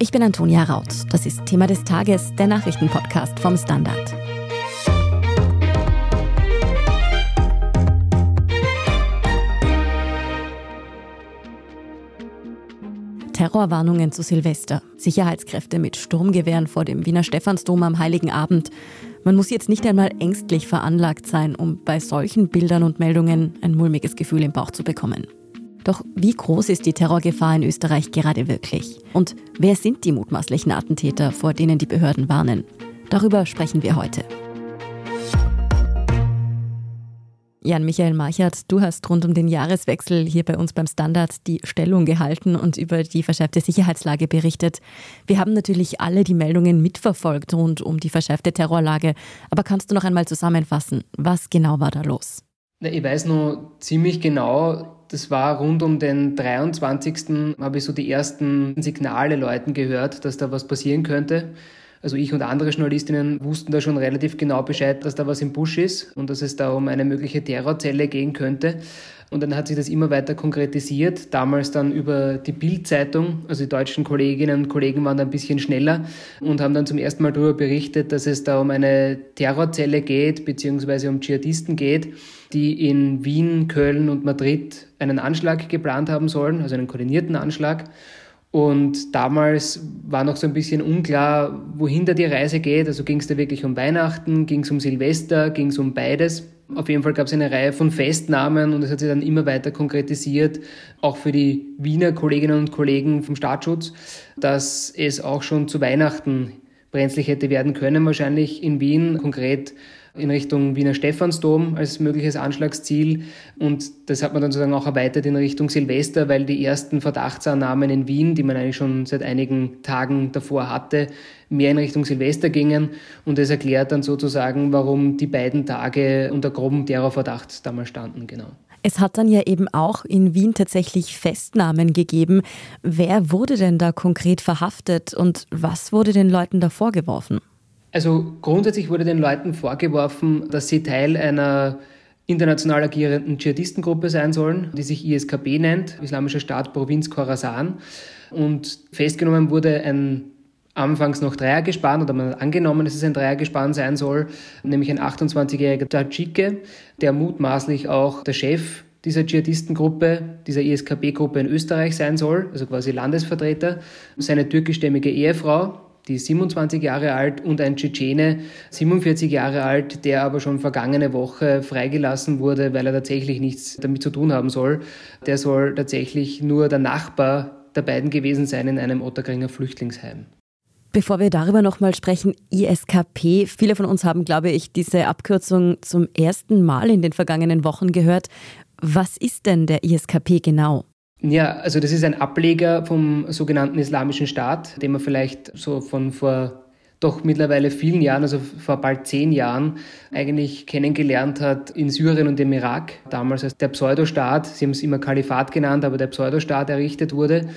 Ich bin Antonia Raut. Das ist Thema des Tages, der Nachrichtenpodcast vom Standard. Terrorwarnungen zu Silvester, Sicherheitskräfte mit Sturmgewehren vor dem Wiener Stephansdom am Heiligen Abend. Man muss jetzt nicht einmal ängstlich veranlagt sein, um bei solchen Bildern und Meldungen ein mulmiges Gefühl im Bauch zu bekommen. Doch wie groß ist die Terrorgefahr in Österreich gerade wirklich? Und wer sind die mutmaßlichen Attentäter, vor denen die Behörden warnen? Darüber sprechen wir heute. Jan-Michael Marchert, du hast rund um den Jahreswechsel hier bei uns beim Standard die Stellung gehalten und über die verschärfte Sicherheitslage berichtet. Wir haben natürlich alle die Meldungen mitverfolgt rund um die verschärfte Terrorlage. Aber kannst du noch einmal zusammenfassen, was genau war da los? Ich weiß noch ziemlich genau, das war rund um den 23. habe ich so die ersten Signale Leuten gehört, dass da was passieren könnte. Also ich und andere Journalistinnen wussten da schon relativ genau Bescheid, dass da was im Busch ist und dass es da um eine mögliche Terrorzelle gehen könnte. Und dann hat sich das immer weiter konkretisiert, damals dann über die Bild-Zeitung. Also die deutschen Kolleginnen und Kollegen waren da ein bisschen schneller und haben dann zum ersten Mal darüber berichtet, dass es da um eine Terrorzelle geht, beziehungsweise um Dschihadisten geht, die in Wien, Köln und Madrid einen Anschlag geplant haben sollen, also einen koordinierten Anschlag. Und damals war noch so ein bisschen unklar, wohin da die Reise geht. Also ging es da wirklich um Weihnachten, ging es um Silvester, ging es um beides. Auf jeden Fall gab es eine Reihe von Festnahmen und es hat sich dann immer weiter konkretisiert, auch für die Wiener Kolleginnen und Kollegen vom Staatsschutz, dass es auch schon zu Weihnachten brenzlig hätte werden können, wahrscheinlich in Wien, konkret in Richtung Wiener Stephansdom als mögliches Anschlagsziel. Und das hat man dann sozusagen auch erweitert in Richtung Silvester, weil die ersten Verdachtsannahmen in Wien, die man eigentlich schon seit einigen Tagen davor hatte, mehr in Richtung Silvester gingen. Und das erklärt dann sozusagen, warum die beiden Tage unter grobem Terrorverdacht damals standen, genau. Es hat dann ja eben auch in Wien tatsächlich Festnahmen gegeben. Wer wurde denn da konkret verhaftet und was wurde den Leuten da vorgeworfen? Also grundsätzlich wurde den Leuten vorgeworfen, dass sie Teil einer international agierenden Dschihadistengruppe sein sollen, die sich ISKB nennt, Islamischer Staat Provinz Khorasan. Und festgenommen wurde ein anfangs noch Dreiergespann oder man hat angenommen, dass es ein Dreiergespann sein soll, nämlich ein 28-jähriger Tadschike, der mutmaßlich auch der Chef dieser Dschihadistengruppe, dieser ISKB-Gruppe in Österreich sein soll, also quasi Landesvertreter, seine türkischstämmige Ehefrau, die ist 27 Jahre alt, und ein Tschetschene, 47 Jahre alt, der aber schon vergangene Woche freigelassen wurde, weil er tatsächlich nichts damit zu tun haben soll. Der soll tatsächlich nur der Nachbar der beiden gewesen sein in einem Otterkringer Flüchtlingsheim. Bevor wir darüber nochmal sprechen, ISKP, viele von uns haben, glaube ich, diese Abkürzung zum ersten Mal in den vergangenen Wochen gehört. Was ist denn der ISKP genau? Ja, also das ist ein Ableger vom sogenannten Islamischen Staat, den man vielleicht so von vor doch mittlerweile vielen Jahren, also vor bald zehn Jahren, eigentlich kennengelernt hat in Syrien und im Irak. Damals als der Pseudostaat, sie haben es immer Kalifat genannt, aber der Pseudostaat errichtet wurde.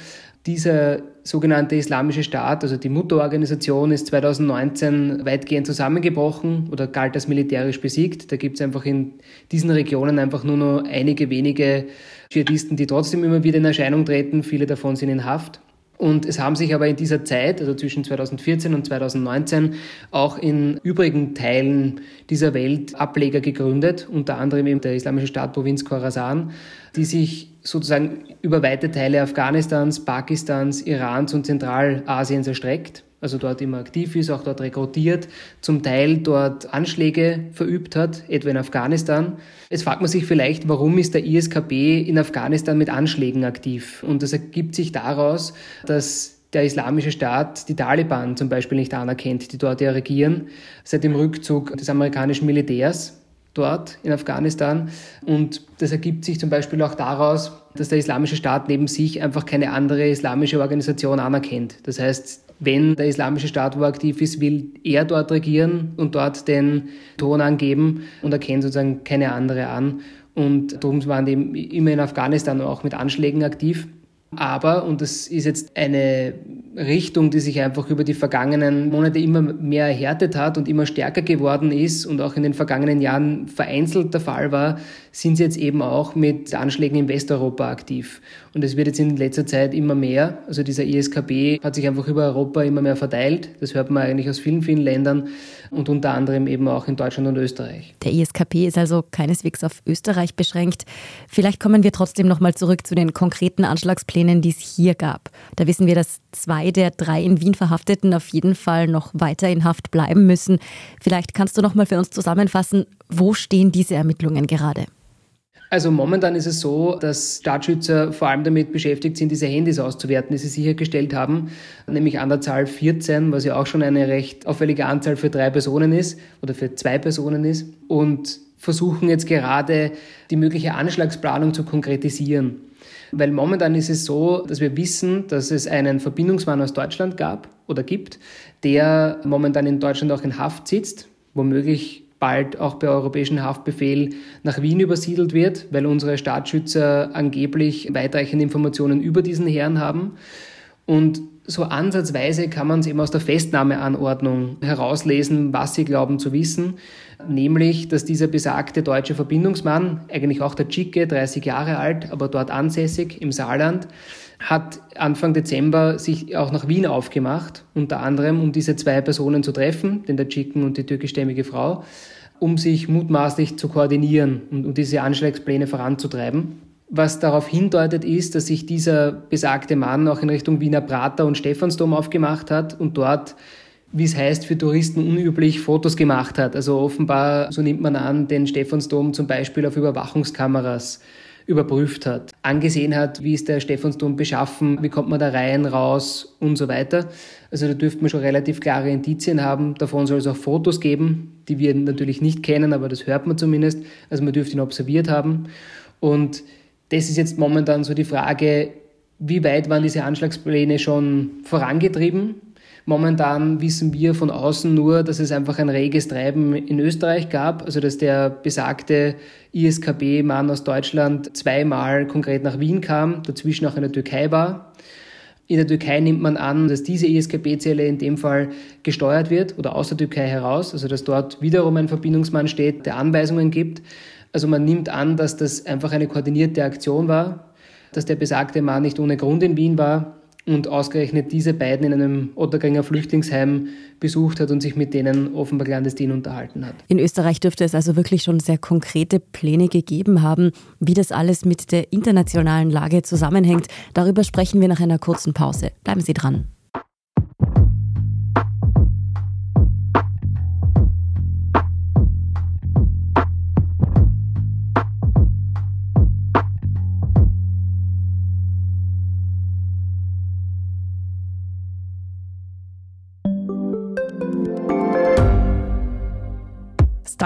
Dieser sogenannte Islamische Staat, also die Mutterorganisation, ist 2019 weitgehend zusammengebrochen oder galt als militärisch besiegt. Da gibt es einfach in diesen Regionen einfach nur noch einige wenige Dschihadisten, die trotzdem immer wieder in Erscheinung treten. Viele davon sind in Haft. Und es haben sich aber in dieser Zeit, also zwischen 2014 und 2019, auch in übrigen Teilen dieser Welt Ableger gegründet, unter anderem eben der Islamische Staat Provinz Khorasan, die sich sozusagen über weite Teile Afghanistans, Pakistans, Irans und Zentralasiens erstreckt also dort immer aktiv ist, auch dort rekrutiert, zum Teil dort Anschläge verübt hat, etwa in Afghanistan. Jetzt fragt man sich vielleicht, warum ist der ISKB in Afghanistan mit Anschlägen aktiv? Und das ergibt sich daraus, dass der Islamische Staat die Taliban zum Beispiel nicht anerkennt, die dort ja regieren, seit dem Rückzug des amerikanischen Militärs dort in Afghanistan. Und das ergibt sich zum Beispiel auch daraus, dass der Islamische Staat neben sich einfach keine andere islamische Organisation anerkennt. Das heißt, wenn der Islamische Staat wo aktiv ist, will er dort regieren und dort den Ton angeben und erkennt sozusagen keine andere an. Und darum waren die immer in Afghanistan auch mit Anschlägen aktiv. Aber, und das ist jetzt eine Richtung, die sich einfach über die vergangenen Monate immer mehr erhärtet hat und immer stärker geworden ist und auch in den vergangenen Jahren vereinzelt der Fall war, sind sie jetzt eben auch mit Anschlägen in Westeuropa aktiv. Und es wird jetzt in letzter Zeit immer mehr. Also dieser ISKB hat sich einfach über Europa immer mehr verteilt. Das hört man eigentlich aus vielen, vielen Ländern und unter anderem eben auch in Deutschland und Österreich. Der ISKP ist also keineswegs auf Österreich beschränkt. Vielleicht kommen wir trotzdem nochmal zurück zu den konkreten Anschlagsplänen, die es hier gab. Da wissen wir, dass zwei der drei in Wien Verhafteten auf jeden Fall noch weiter in Haft bleiben müssen. Vielleicht kannst du nochmal für uns zusammenfassen, wo stehen diese Ermittlungen gerade? Also momentan ist es so, dass Staatsschützer vor allem damit beschäftigt sind, diese Handys auszuwerten, die sie sichergestellt haben, nämlich an der Zahl 14, was ja auch schon eine recht auffällige Anzahl für drei Personen ist oder für zwei Personen ist und versuchen jetzt gerade die mögliche Anschlagsplanung zu konkretisieren. Weil momentan ist es so, dass wir wissen, dass es einen Verbindungsmann aus Deutschland gab oder gibt, der momentan in Deutschland auch in Haft sitzt, womöglich bald auch per europäischen Haftbefehl nach Wien übersiedelt wird, weil unsere Staatsschützer angeblich weitreichende Informationen über diesen Herrn haben. Und so ansatzweise kann man es eben aus der Festnahmeanordnung herauslesen, was sie glauben zu wissen, nämlich, dass dieser besagte deutsche Verbindungsmann, eigentlich auch der Tschicke, 30 Jahre alt, aber dort ansässig im Saarland, hat Anfang Dezember sich auch nach Wien aufgemacht, unter anderem um diese zwei Personen zu treffen, den der Chicken und die türkischstämmige Frau, um sich mutmaßlich zu koordinieren und um diese Anschlagspläne voranzutreiben. Was darauf hindeutet, ist, dass sich dieser besagte Mann auch in Richtung Wiener Prater und Stephansdom aufgemacht hat und dort, wie es heißt, für Touristen unüblich Fotos gemacht hat. Also offenbar, so nimmt man an, den Stephansdom zum Beispiel auf Überwachungskameras überprüft hat, angesehen hat, wie ist der Stephansdom beschaffen, wie kommt man da rein, raus und so weiter. Also da dürfte man schon relativ klare Indizien haben. Davon soll es auch Fotos geben, die wir natürlich nicht kennen, aber das hört man zumindest. Also man dürfte ihn observiert haben. Und das ist jetzt momentan so die Frage, wie weit waren diese Anschlagspläne schon vorangetrieben? Momentan wissen wir von außen nur, dass es einfach ein reges Treiben in Österreich gab, also dass der besagte ISKB-Mann aus Deutschland zweimal konkret nach Wien kam, dazwischen auch in der Türkei war. In der Türkei nimmt man an, dass diese ISKB-Zelle in dem Fall gesteuert wird oder aus der Türkei heraus, also dass dort wiederum ein Verbindungsmann steht, der Anweisungen gibt. Also man nimmt an, dass das einfach eine koordinierte Aktion war, dass der besagte Mann nicht ohne Grund in Wien war und ausgerechnet diese beiden in einem Ottergringer Flüchtlingsheim besucht hat und sich mit denen offenbar clandestin unterhalten hat. In Österreich dürfte es also wirklich schon sehr konkrete Pläne gegeben haben, wie das alles mit der internationalen Lage zusammenhängt. Darüber sprechen wir nach einer kurzen Pause. Bleiben Sie dran.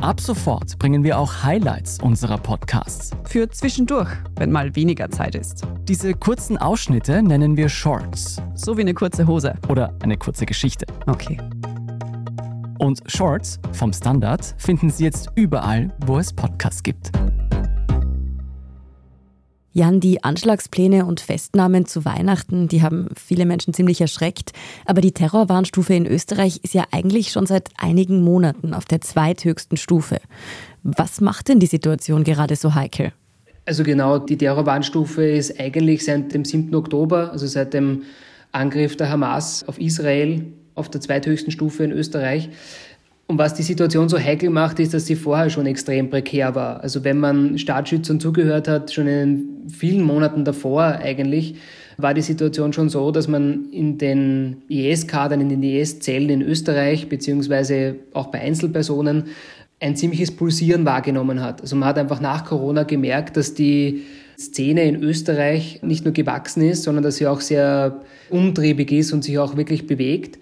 Ab sofort bringen wir auch Highlights unserer Podcasts. Für zwischendurch, wenn mal weniger Zeit ist. Diese kurzen Ausschnitte nennen wir Shorts. So wie eine kurze Hose. Oder eine kurze Geschichte. Okay. Und Shorts vom Standard finden Sie jetzt überall, wo es Podcasts gibt. Jan, die Anschlagspläne und Festnahmen zu Weihnachten, die haben viele Menschen ziemlich erschreckt. Aber die Terrorwarnstufe in Österreich ist ja eigentlich schon seit einigen Monaten auf der zweithöchsten Stufe. Was macht denn die Situation gerade so heikel? Also genau, die Terrorwarnstufe ist eigentlich seit dem 7. Oktober, also seit dem Angriff der Hamas auf Israel, auf der zweithöchsten Stufe in Österreich. Und was die Situation so heikel macht, ist, dass sie vorher schon extrem prekär war. Also wenn man Staatsschützern zugehört hat, schon in vielen Monaten davor eigentlich, war die Situation schon so, dass man in den IS-Kadern, in den IS-Zellen in Österreich, beziehungsweise auch bei Einzelpersonen, ein ziemliches Pulsieren wahrgenommen hat. Also man hat einfach nach Corona gemerkt, dass die Szene in Österreich nicht nur gewachsen ist, sondern dass sie auch sehr umtriebig ist und sich auch wirklich bewegt.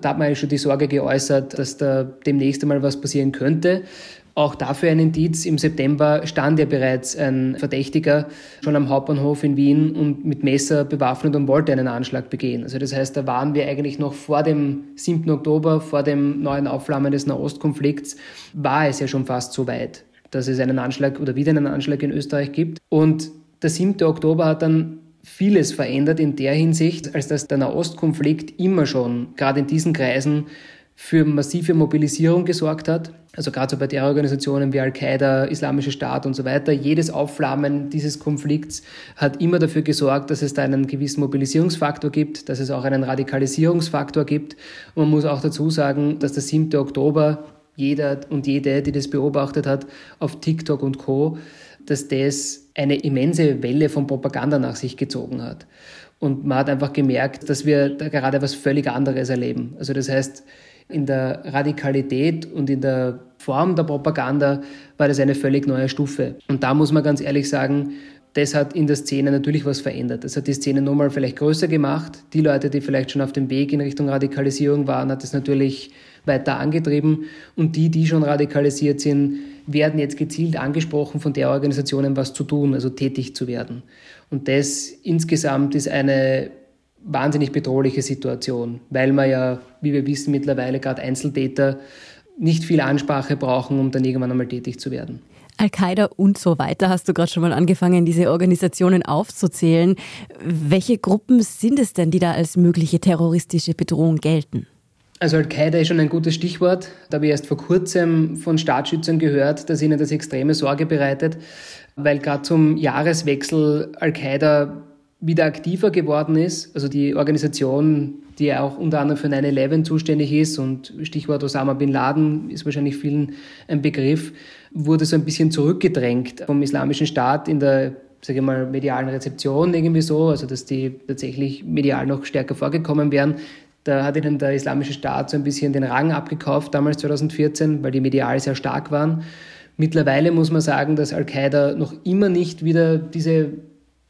Da hat man ja schon die Sorge geäußert, dass da demnächst einmal was passieren könnte. Auch dafür ein Indiz. Im September stand ja bereits ein Verdächtiger schon am Hauptbahnhof in Wien und mit Messer bewaffnet und wollte einen Anschlag begehen. Also das heißt, da waren wir eigentlich noch vor dem 7. Oktober, vor dem neuen Aufflammen des Nahostkonflikts, war es ja schon fast so weit, dass es einen Anschlag oder wieder einen Anschlag in Österreich gibt. Und der 7. Oktober hat dann vieles verändert in der Hinsicht, als dass der Nahostkonflikt immer schon, gerade in diesen Kreisen, für massive Mobilisierung gesorgt hat. Also gerade so bei Terrororganisationen wie Al-Qaida, Islamischer Staat und so weiter. Jedes Aufflammen dieses Konflikts hat immer dafür gesorgt, dass es da einen gewissen Mobilisierungsfaktor gibt, dass es auch einen Radikalisierungsfaktor gibt. Und man muss auch dazu sagen, dass der 7. Oktober jeder und jede, die das beobachtet hat, auf TikTok und Co., dass das eine immense Welle von Propaganda nach sich gezogen hat. Und man hat einfach gemerkt, dass wir da gerade was völlig anderes erleben. Also das heißt, in der Radikalität und in der Form der Propaganda war das eine völlig neue Stufe. Und da muss man ganz ehrlich sagen, das hat in der Szene natürlich was verändert. Das hat die Szene nochmal vielleicht größer gemacht. Die Leute, die vielleicht schon auf dem Weg in Richtung Radikalisierung waren, hat es natürlich weiter angetrieben. Und die, die schon radikalisiert sind, werden jetzt gezielt angesprochen von der Organisationen, was zu tun, also tätig zu werden. Und das insgesamt ist eine wahnsinnig bedrohliche Situation, weil man ja, wie wir wissen, mittlerweile gerade Einzeltäter nicht viel Ansprache brauchen, um dann irgendwann einmal tätig zu werden. Al-Qaida und so weiter hast du gerade schon mal angefangen, diese Organisationen aufzuzählen. Welche Gruppen sind es denn, die da als mögliche terroristische Bedrohung gelten? Also Al-Qaida ist schon ein gutes Stichwort. Da habe ich erst vor kurzem von Staatsschützern gehört, dass ihnen das extreme Sorge bereitet, weil gerade zum Jahreswechsel Al-Qaida wieder aktiver geworden ist. Also die Organisation, die ja auch unter anderem für 9-11 zuständig ist und Stichwort Osama bin Laden ist wahrscheinlich vielen ein Begriff, wurde so ein bisschen zurückgedrängt vom Islamischen Staat in der sage ich mal, medialen Rezeption irgendwie so, also dass die tatsächlich medial noch stärker vorgekommen wären. Da hat ihnen der Islamische Staat so ein bisschen den Rang abgekauft, damals 2014, weil die medial sehr stark waren. Mittlerweile muss man sagen, dass Al-Qaida noch immer nicht wieder diese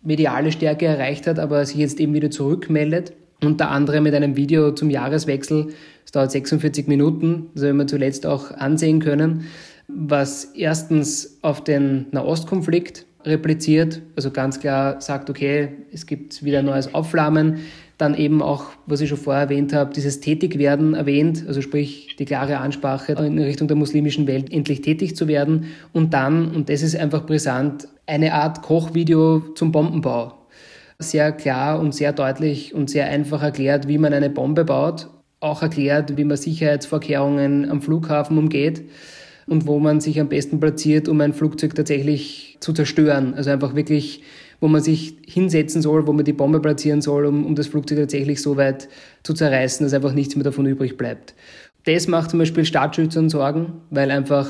mediale Stärke erreicht hat, aber sich jetzt eben wieder zurückmeldet. Unter anderem mit einem Video zum Jahreswechsel. Es dauert 46 Minuten, das haben wir zuletzt auch ansehen können, was erstens auf den Nahostkonflikt repliziert, also ganz klar sagt, okay, es gibt wieder neues Aufflammen, dann eben auch, was ich schon vorher erwähnt habe, dieses Tätigwerden erwähnt, also sprich die klare Ansprache in Richtung der muslimischen Welt endlich tätig zu werden und dann, und das ist einfach brisant, eine Art Kochvideo zum Bombenbau. Sehr klar und sehr deutlich und sehr einfach erklärt, wie man eine Bombe baut, auch erklärt, wie man Sicherheitsvorkehrungen am Flughafen umgeht und wo man sich am besten platziert, um ein Flugzeug tatsächlich zu zerstören. Also einfach wirklich wo man sich hinsetzen soll, wo man die Bombe platzieren soll, um, um das Flugzeug tatsächlich so weit zu zerreißen, dass einfach nichts mehr davon übrig bleibt. Das macht zum Beispiel Staatsschützern Sorgen, weil einfach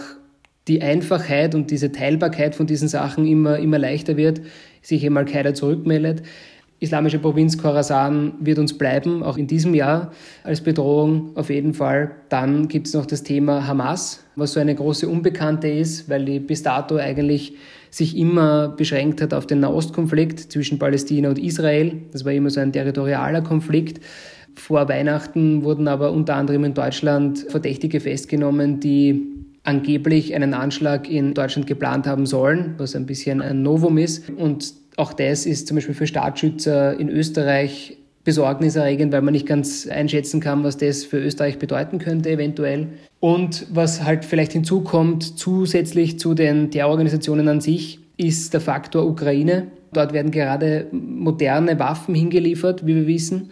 die Einfachheit und diese Teilbarkeit von diesen Sachen immer, immer leichter wird, sich eben Al-Qaida zurückmeldet. Islamische Provinz Khorasan wird uns bleiben, auch in diesem Jahr als Bedrohung auf jeden Fall. Dann gibt es noch das Thema Hamas, was so eine große Unbekannte ist, weil die bis dato eigentlich sich immer beschränkt hat auf den Nahostkonflikt zwischen Palästina und Israel. Das war immer so ein territorialer Konflikt. Vor Weihnachten wurden aber unter anderem in Deutschland Verdächtige festgenommen, die angeblich einen Anschlag in Deutschland geplant haben sollen, was ein bisschen ein Novum ist. Und auch das ist zum Beispiel für Staatsschützer in Österreich besorgniserregend, weil man nicht ganz einschätzen kann, was das für Österreich bedeuten könnte eventuell. Und was halt vielleicht hinzukommt, zusätzlich zu den Terrororganisationen an sich, ist der Faktor Ukraine. Dort werden gerade moderne Waffen hingeliefert, wie wir wissen.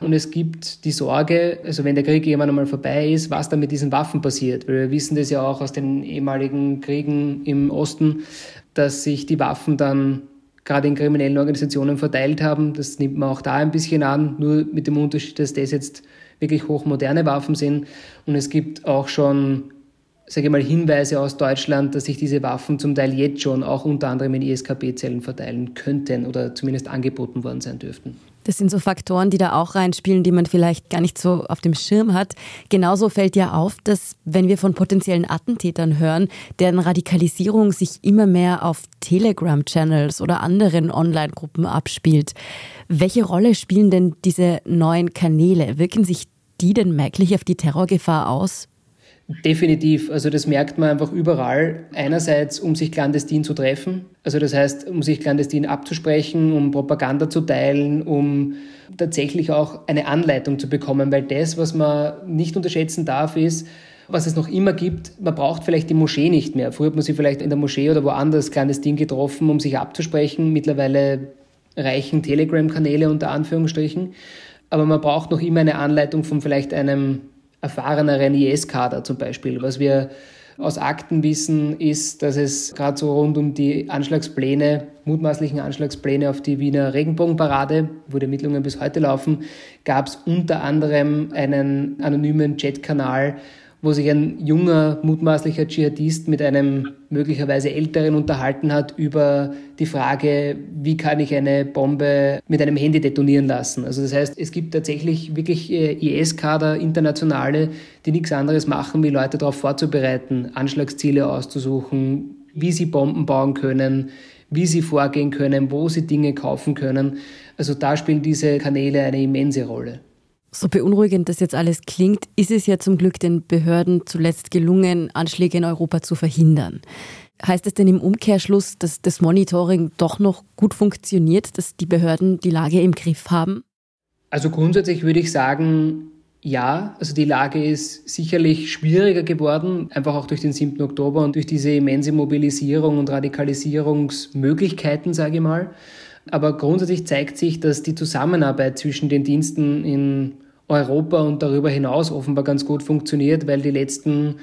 Und es gibt die Sorge, also wenn der Krieg irgendwann einmal vorbei ist, was dann mit diesen Waffen passiert. Weil wir wissen das ja auch aus den ehemaligen Kriegen im Osten, dass sich die Waffen dann gerade in kriminellen Organisationen verteilt haben. Das nimmt man auch da ein bisschen an, nur mit dem Unterschied, dass das jetzt wirklich hochmoderne Waffen sind. Und es gibt auch schon, sage ich mal, Hinweise aus Deutschland, dass sich diese Waffen zum Teil jetzt schon auch unter anderem in ISKP-Zellen verteilen könnten oder zumindest angeboten worden sein dürften. Das sind so Faktoren, die da auch reinspielen, die man vielleicht gar nicht so auf dem Schirm hat. Genauso fällt ja auf, dass wenn wir von potenziellen Attentätern hören, deren Radikalisierung sich immer mehr auf Telegram-Channels oder anderen Online-Gruppen abspielt. Welche Rolle spielen denn diese neuen Kanäle? Wirken sich die denn merklich auf die Terrorgefahr aus? Definitiv. Also das merkt man einfach überall. Einerseits, um sich clandestin zu treffen. Also das heißt, um sich clandestin abzusprechen, um Propaganda zu teilen, um tatsächlich auch eine Anleitung zu bekommen. Weil das, was man nicht unterschätzen darf, ist, was es noch immer gibt, man braucht vielleicht die Moschee nicht mehr. Früher hat man sie vielleicht in der Moschee oder woanders clandestin getroffen, um sich abzusprechen. Mittlerweile reichen Telegram-Kanäle unter Anführungsstrichen. Aber man braucht noch immer eine Anleitung von vielleicht einem erfahreneren IS-Kader zum Beispiel. Was wir aus Akten wissen, ist, dass es gerade so rund um die Anschlagspläne, mutmaßlichen Anschlagspläne auf die Wiener Regenbogenparade, wo die Ermittlungen bis heute laufen, gab es unter anderem einen anonymen Chatkanal, wo sich ein junger, mutmaßlicher Dschihadist mit einem möglicherweise Älteren unterhalten hat über die Frage, wie kann ich eine Bombe mit einem Handy detonieren lassen. Also das heißt, es gibt tatsächlich wirklich äh, IS-Kader, internationale, die nichts anderes machen, wie Leute darauf vorzubereiten, Anschlagsziele auszusuchen, wie sie Bomben bauen können, wie sie vorgehen können, wo sie Dinge kaufen können. Also da spielen diese Kanäle eine immense Rolle. So beunruhigend das jetzt alles klingt, ist es ja zum Glück den Behörden zuletzt gelungen, Anschläge in Europa zu verhindern. Heißt es denn im Umkehrschluss, dass das Monitoring doch noch gut funktioniert, dass die Behörden die Lage im Griff haben? Also grundsätzlich würde ich sagen, ja, also die Lage ist sicherlich schwieriger geworden, einfach auch durch den 7. Oktober und durch diese immense Mobilisierung und Radikalisierungsmöglichkeiten, sage ich mal. Aber grundsätzlich zeigt sich, dass die Zusammenarbeit zwischen den Diensten in Europa und darüber hinaus offenbar ganz gut funktioniert, weil die letzten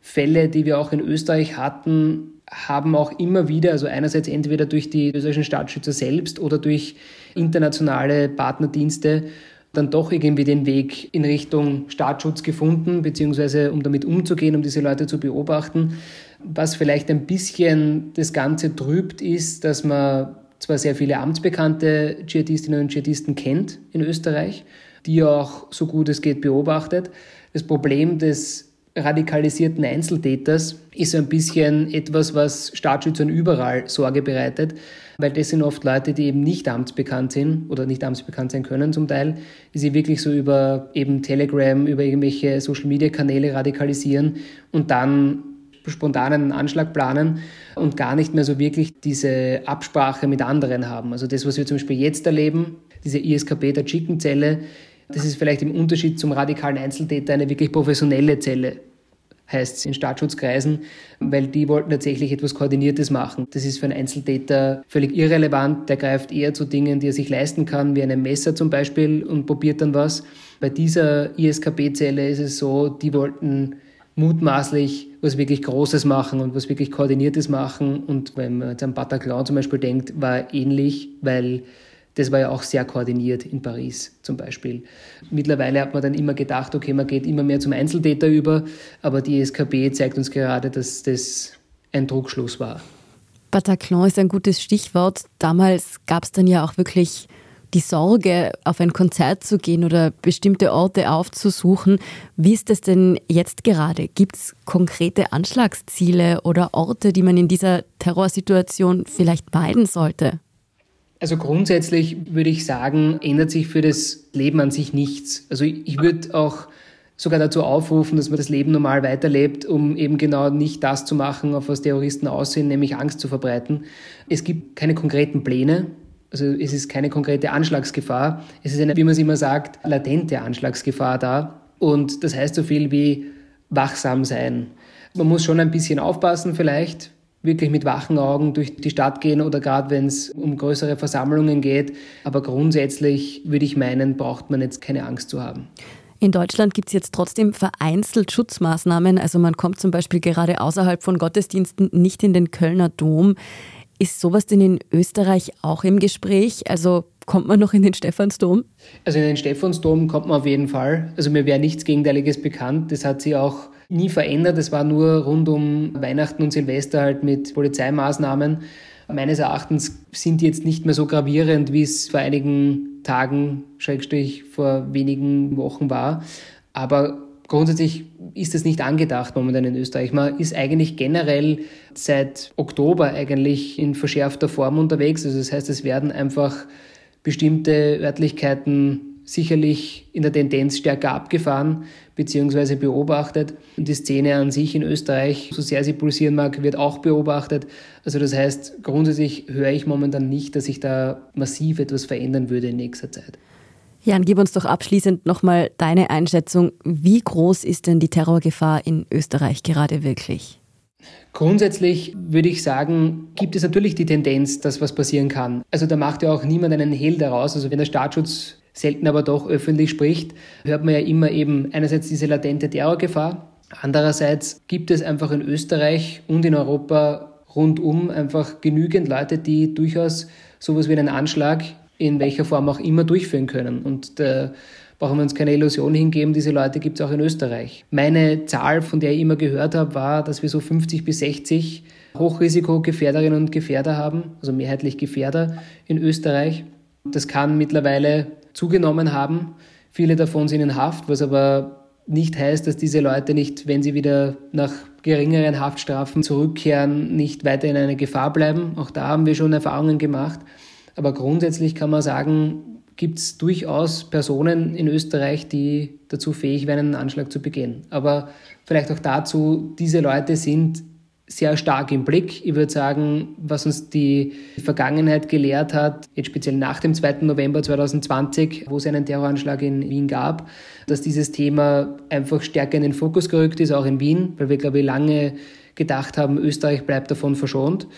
Fälle, die wir auch in Österreich hatten, haben auch immer wieder, also einerseits entweder durch die österreichischen Staatsschützer selbst oder durch internationale Partnerdienste, dann doch irgendwie den Weg in Richtung Staatsschutz gefunden, beziehungsweise um damit umzugehen, um diese Leute zu beobachten. Was vielleicht ein bisschen das Ganze trübt, ist, dass man zwar sehr viele amtsbekannte Dschihadistinnen und Dschihadisten kennt in Österreich, die auch so gut es geht beobachtet. Das Problem des radikalisierten Einzeltäters ist ein bisschen etwas, was Staatsschützern überall Sorge bereitet, weil das sind oft Leute, die eben nicht amtsbekannt sind oder nicht amtsbekannt sein können zum Teil, die sie wirklich so über eben Telegram, über irgendwelche Social-Media-Kanäle radikalisieren und dann spontanen Anschlag planen und gar nicht mehr so wirklich diese Absprache mit anderen haben. Also das, was wir zum Beispiel jetzt erleben, diese ISKP der Chicken-Zelle, das ist vielleicht im Unterschied zum radikalen Einzeltäter eine wirklich professionelle Zelle, heißt es in Staatsschutzkreisen, weil die wollten tatsächlich etwas Koordiniertes machen. Das ist für einen Einzeltäter völlig irrelevant. Der greift eher zu Dingen, die er sich leisten kann, wie einem Messer zum Beispiel, und probiert dann was. Bei dieser ISKP-Zelle ist es so, die wollten mutmaßlich was wirklich Großes machen und was wirklich Koordiniertes machen. Und wenn man jetzt an Bataclan zum Beispiel denkt, war ähnlich, weil das war ja auch sehr koordiniert in Paris zum Beispiel. Mittlerweile hat man dann immer gedacht, okay, man geht immer mehr zum Einzeltäter über, aber die SKB zeigt uns gerade, dass das ein Druckschluss war. Bataclan ist ein gutes Stichwort. Damals gab es dann ja auch wirklich die Sorge, auf ein Konzert zu gehen oder bestimmte Orte aufzusuchen. Wie ist das denn jetzt gerade? Gibt es konkrete Anschlagsziele oder Orte, die man in dieser Terrorsituation vielleicht meiden sollte? Also grundsätzlich würde ich sagen, ändert sich für das Leben an sich nichts. Also ich würde auch sogar dazu aufrufen, dass man das Leben normal weiterlebt, um eben genau nicht das zu machen, auf was Terroristen aussehen, nämlich Angst zu verbreiten. Es gibt keine konkreten Pläne. Also es ist keine konkrete Anschlagsgefahr. Es ist eine, wie man es immer sagt, latente Anschlagsgefahr da. Und das heißt so viel wie wachsam sein. Man muss schon ein bisschen aufpassen vielleicht, wirklich mit wachen Augen durch die Stadt gehen oder gerade wenn es um größere Versammlungen geht. Aber grundsätzlich würde ich meinen, braucht man jetzt keine Angst zu haben. In Deutschland gibt es jetzt trotzdem vereinzelt Schutzmaßnahmen. Also man kommt zum Beispiel gerade außerhalb von Gottesdiensten nicht in den Kölner Dom. Ist sowas denn in Österreich auch im Gespräch? Also kommt man noch in den Stephansdom? Also in den Stephansdom kommt man auf jeden Fall. Also mir wäre nichts Gegenteiliges bekannt. Das hat sich auch nie verändert. Es war nur rund um Weihnachten und Silvester halt mit Polizeimaßnahmen. Meines Erachtens sind die jetzt nicht mehr so gravierend, wie es vor einigen Tagen, Schrägstrich vor wenigen Wochen war. Aber grundsätzlich ist es nicht angedacht momentan in Österreich. Man ist eigentlich generell seit Oktober eigentlich in verschärfter Form unterwegs. Also das heißt, es werden einfach bestimmte Örtlichkeiten sicherlich in der Tendenz stärker abgefahren bzw. beobachtet. Und die Szene an sich in Österreich, so sehr sie pulsieren mag, wird auch beobachtet. Also das heißt, grundsätzlich höre ich momentan nicht, dass sich da massiv etwas verändern würde in nächster Zeit. Jan, gib uns doch abschließend nochmal deine Einschätzung. Wie groß ist denn die Terrorgefahr in Österreich gerade wirklich? Grundsätzlich würde ich sagen, gibt es natürlich die Tendenz, dass was passieren kann. Also da macht ja auch niemand einen Hehl daraus. Also wenn der Staatsschutz selten aber doch öffentlich spricht, hört man ja immer eben einerseits diese latente Terrorgefahr. Andererseits gibt es einfach in Österreich und in Europa rundum einfach genügend Leute, die durchaus sowas wie einen Anschlag in welcher Form auch immer durchführen können. Und da brauchen wir uns keine Illusion hingeben, diese Leute gibt es auch in Österreich. Meine Zahl, von der ich immer gehört habe, war, dass wir so 50 bis 60 Hochrisikogefährderinnen und Gefährder haben, also mehrheitlich Gefährder in Österreich. Das kann mittlerweile zugenommen haben. Viele davon sind in Haft, was aber nicht heißt, dass diese Leute nicht, wenn sie wieder nach geringeren Haftstrafen zurückkehren, nicht weiter in einer Gefahr bleiben. Auch da haben wir schon Erfahrungen gemacht. Aber grundsätzlich kann man sagen, gibt es durchaus Personen in Österreich, die dazu fähig wären, einen Anschlag zu begehen. Aber vielleicht auch dazu, diese Leute sind sehr stark im Blick. Ich würde sagen, was uns die Vergangenheit gelehrt hat, jetzt speziell nach dem 2. November 2020, wo es einen Terroranschlag in Wien gab, dass dieses Thema einfach stärker in den Fokus gerückt ist, auch in Wien, weil wir, glaube ich, lange gedacht haben, Österreich bleibt davon verschont.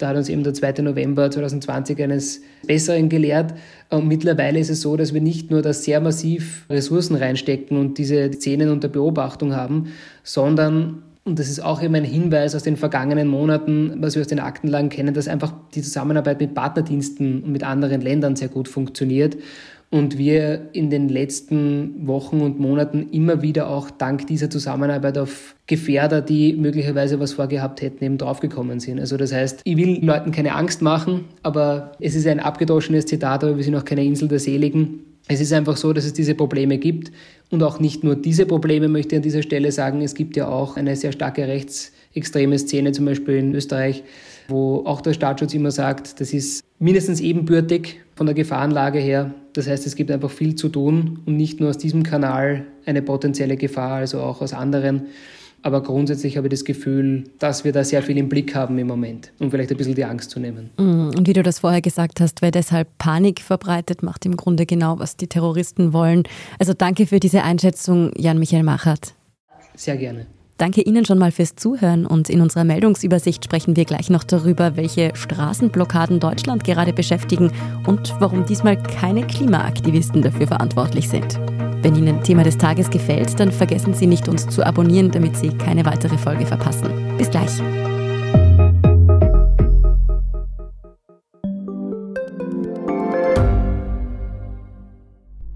Da hat uns eben der 2. November 2020 eines Besseren gelehrt. Und mittlerweile ist es so, dass wir nicht nur da sehr massiv Ressourcen reinstecken und diese Szenen unter Beobachtung haben, sondern und das ist auch eben ein Hinweis aus den vergangenen Monaten, was wir aus den Aktenlagen kennen, dass einfach die Zusammenarbeit mit Partnerdiensten und mit anderen Ländern sehr gut funktioniert und wir in den letzten Wochen und Monaten immer wieder auch dank dieser Zusammenarbeit auf Gefährder, die möglicherweise was vorgehabt hätten, eben draufgekommen sind. Also das heißt, ich will Leuten keine Angst machen, aber es ist ein abgedroschenes Zitat, aber wir sind auch keine Insel der Seligen. Es ist einfach so, dass es diese Probleme gibt und auch nicht nur diese Probleme möchte ich an dieser Stelle sagen. Es gibt ja auch eine sehr starke rechtsextreme Szene, zum Beispiel in Österreich, wo auch der Staatsschutz immer sagt, das ist mindestens ebenbürtig von der Gefahrenlage her. Das heißt, es gibt einfach viel zu tun und nicht nur aus diesem Kanal eine potenzielle Gefahr, also auch aus anderen. Aber grundsätzlich habe ich das Gefühl, dass wir da sehr viel im Blick haben im Moment, um vielleicht ein bisschen die Angst zu nehmen. Mm, und wie du das vorher gesagt hast, wer deshalb Panik verbreitet, macht im Grunde genau, was die Terroristen wollen. Also danke für diese Einschätzung, Jan-Michael Machert. Sehr gerne. Danke Ihnen schon mal fürs Zuhören und in unserer Meldungsübersicht sprechen wir gleich noch darüber, welche Straßenblockaden Deutschland gerade beschäftigen und warum diesmal keine Klimaaktivisten dafür verantwortlich sind. Wenn Ihnen Thema des Tages gefällt, dann vergessen Sie nicht, uns zu abonnieren, damit Sie keine weitere Folge verpassen. Bis gleich.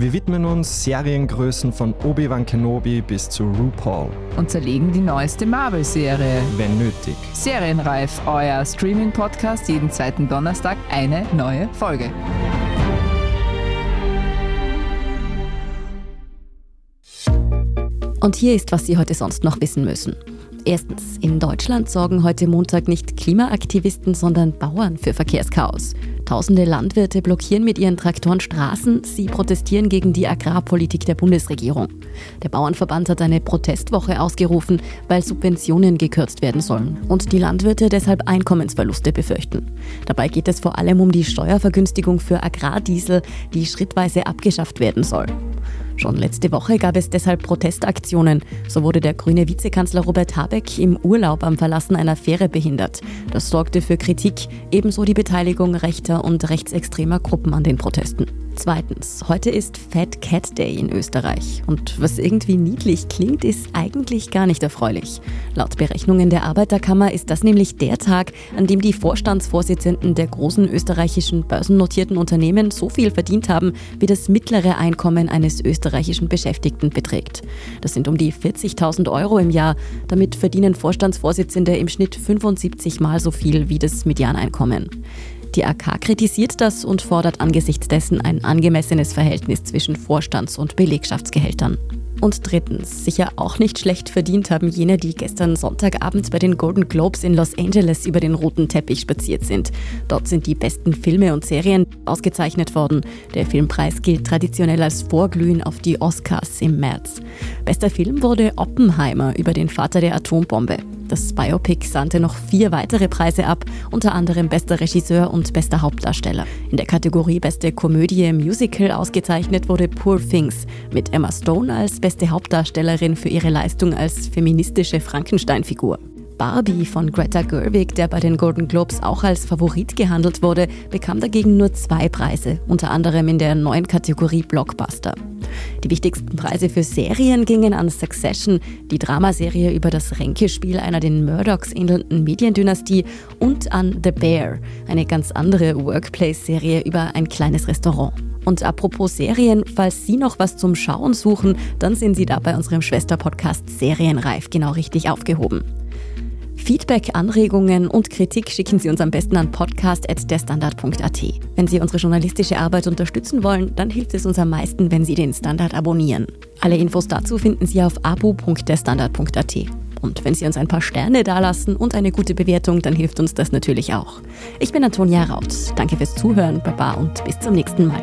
Wir widmen uns Seriengrößen von Obi-Wan Kenobi bis zu RuPaul. Und zerlegen die neueste Marvel-Serie. Wenn nötig. Serienreif, euer Streaming-Podcast, jeden zweiten Donnerstag eine neue Folge. Und hier ist, was Sie heute sonst noch wissen müssen. Erstens, in Deutschland sorgen heute Montag nicht Klimaaktivisten, sondern Bauern für Verkehrschaos. Tausende Landwirte blockieren mit ihren Traktoren Straßen, sie protestieren gegen die Agrarpolitik der Bundesregierung. Der Bauernverband hat eine Protestwoche ausgerufen, weil Subventionen gekürzt werden sollen und die Landwirte deshalb Einkommensverluste befürchten. Dabei geht es vor allem um die Steuervergünstigung für Agrardiesel, die schrittweise abgeschafft werden soll. Schon letzte Woche gab es deshalb Protestaktionen. So wurde der grüne Vizekanzler Robert Habeck im Urlaub am Verlassen einer Fähre behindert. Das sorgte für Kritik, ebenso die Beteiligung rechter und rechtsextremer Gruppen an den Protesten. Zweitens, heute ist Fat Cat Day in Österreich. Und was irgendwie niedlich klingt, ist eigentlich gar nicht erfreulich. Laut Berechnungen der Arbeiterkammer ist das nämlich der Tag, an dem die Vorstandsvorsitzenden der großen österreichischen börsennotierten Unternehmen so viel verdient haben, wie das mittlere Einkommen eines österreichischen Beschäftigten beträgt. Das sind um die 40.000 Euro im Jahr. Damit verdienen Vorstandsvorsitzende im Schnitt 75 mal so viel wie das Medianeinkommen. Die AK kritisiert das und fordert angesichts dessen ein angemessenes Verhältnis zwischen Vorstands- und Belegschaftsgehältern. Und drittens, sicher auch nicht schlecht verdient haben jene, die gestern Sonntagabend bei den Golden Globes in Los Angeles über den roten Teppich spaziert sind. Dort sind die besten Filme und Serien ausgezeichnet worden. Der Filmpreis gilt traditionell als Vorglühen auf die Oscars im März. Bester Film wurde Oppenheimer über den Vater der Atombombe. Das Biopic sandte noch vier weitere Preise ab, unter anderem bester Regisseur und bester Hauptdarsteller. In der Kategorie beste Komödie Musical ausgezeichnet wurde Poor Things mit Emma Stone als beste Hauptdarstellerin für ihre Leistung als feministische Frankenstein-Figur. Barbie von Greta Gerwig, der bei den Golden Globes auch als Favorit gehandelt wurde, bekam dagegen nur zwei Preise, unter anderem in der neuen Kategorie Blockbuster. Die wichtigsten Preise für Serien gingen an Succession, die Dramaserie über das Ränkespiel einer den Murdochs ähnelnden Mediendynastie, und an The Bear, eine ganz andere Workplace-Serie über ein kleines Restaurant. Und apropos Serien, falls Sie noch was zum Schauen suchen, dann sind Sie da bei unserem Schwesterpodcast Serienreif genau richtig aufgehoben. Feedback, Anregungen und Kritik schicken Sie uns am besten an podcast.derstandard.at. Wenn Sie unsere journalistische Arbeit unterstützen wollen, dann hilft es uns am meisten, wenn Sie den Standard abonnieren. Alle Infos dazu finden Sie auf abo.derstandard.at. Und wenn Sie uns ein paar Sterne dalassen und eine gute Bewertung, dann hilft uns das natürlich auch. Ich bin Antonia Raut. Danke fürs Zuhören, Baba und bis zum nächsten Mal.